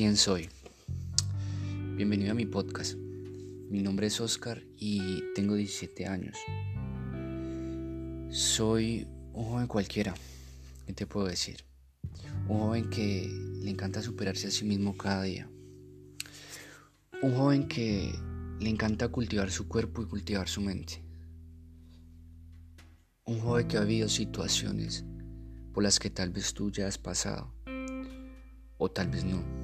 quién soy. Bienvenido a mi podcast. Mi nombre es Oscar y tengo 17 años. Soy un joven cualquiera, ¿qué te puedo decir? Un joven que le encanta superarse a sí mismo cada día. Un joven que le encanta cultivar su cuerpo y cultivar su mente. Un joven que ha vivido situaciones por las que tal vez tú ya has pasado o tal vez no.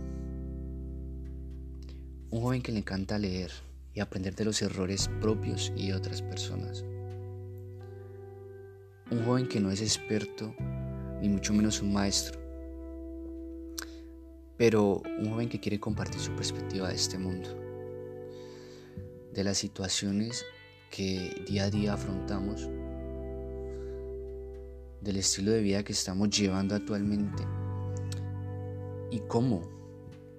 Un joven que le encanta leer y aprender de los errores propios y de otras personas. Un joven que no es experto, ni mucho menos un maestro, pero un joven que quiere compartir su perspectiva de este mundo, de las situaciones que día a día afrontamos, del estilo de vida que estamos llevando actualmente y cómo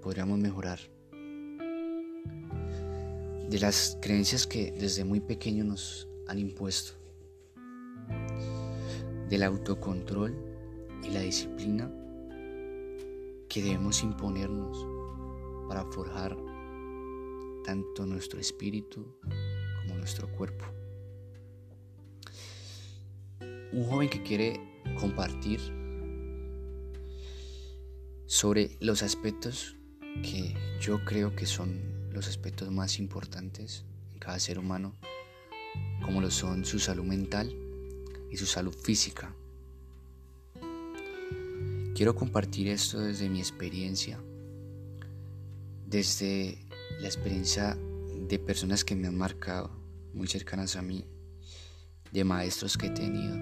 podríamos mejorar de las creencias que desde muy pequeño nos han impuesto, del autocontrol y la disciplina que debemos imponernos para forjar tanto nuestro espíritu como nuestro cuerpo. Un joven que quiere compartir sobre los aspectos que yo creo que son los aspectos más importantes en cada ser humano, como lo son su salud mental y su salud física. Quiero compartir esto desde mi experiencia, desde la experiencia de personas que me han marcado, muy cercanas a mí, de maestros que he tenido,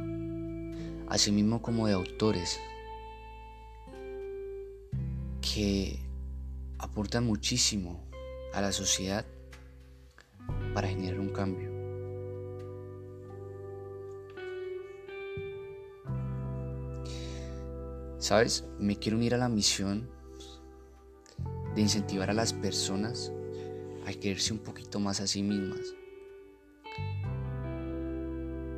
asimismo como de autores que aportan muchísimo a la sociedad para generar un cambio. ¿Sabes? Me quiero unir a la misión de incentivar a las personas a quererse un poquito más a sí mismas.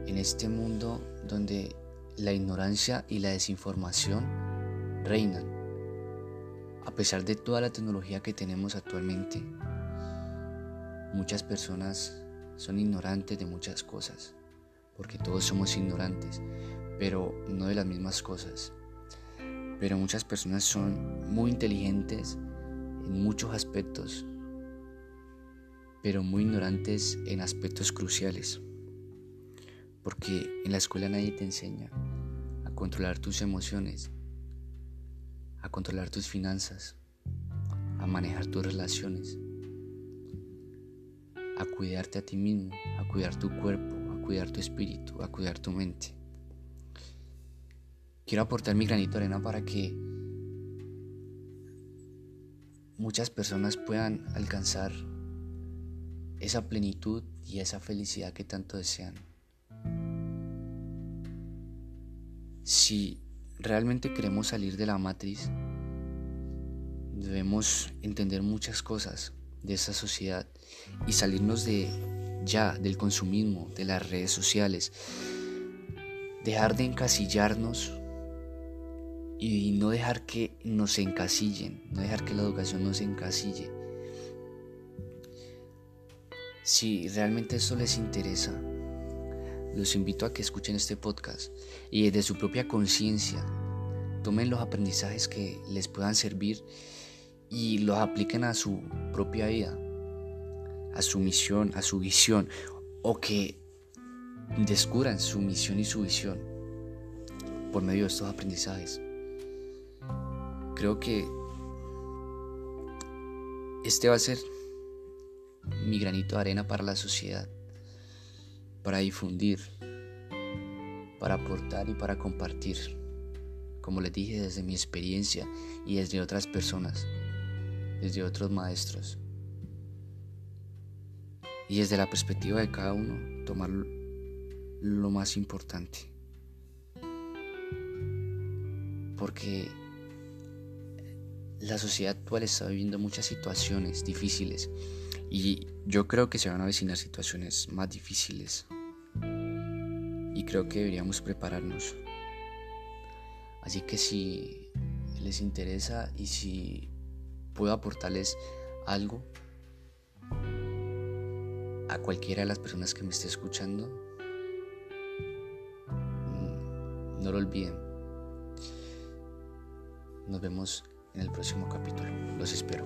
En este mundo donde la ignorancia y la desinformación reinan a pesar de toda la tecnología que tenemos actualmente, muchas personas son ignorantes de muchas cosas, porque todos somos ignorantes, pero no de las mismas cosas. Pero muchas personas son muy inteligentes en muchos aspectos, pero muy ignorantes en aspectos cruciales. Porque en la escuela nadie te enseña a controlar tus emociones, a controlar tus finanzas, a manejar tus relaciones, a cuidarte a ti mismo, a cuidar tu cuerpo, a cuidar tu espíritu, a cuidar tu mente. Quiero aportar mi granito de arena para que muchas personas puedan alcanzar esa plenitud y esa felicidad que tanto desean. Si realmente queremos salir de la matriz, debemos entender muchas cosas de esta sociedad y salirnos de ya del consumismo, de las redes sociales, dejar de encasillarnos y no dejar que nos encasillen, no dejar que la educación nos encasille. Si realmente eso les interesa, los invito a que escuchen este podcast y desde su propia conciencia tomen los aprendizajes que les puedan servir y los apliquen a su propia vida, a su misión, a su visión, o que descubran su misión y su visión por medio de estos aprendizajes. Creo que este va a ser mi granito de arena para la sociedad para difundir, para aportar y para compartir, como les dije desde mi experiencia y desde otras personas, desde otros maestros. Y desde la perspectiva de cada uno, tomar lo más importante. Porque la sociedad actual está viviendo muchas situaciones difíciles y yo creo que se van a avecinar situaciones más difíciles y creo que deberíamos prepararnos. Así que si les interesa y si puedo aportarles algo a cualquiera de las personas que me esté escuchando, mm, no lo olviden. Nos vemos en el próximo capítulo. Los espero.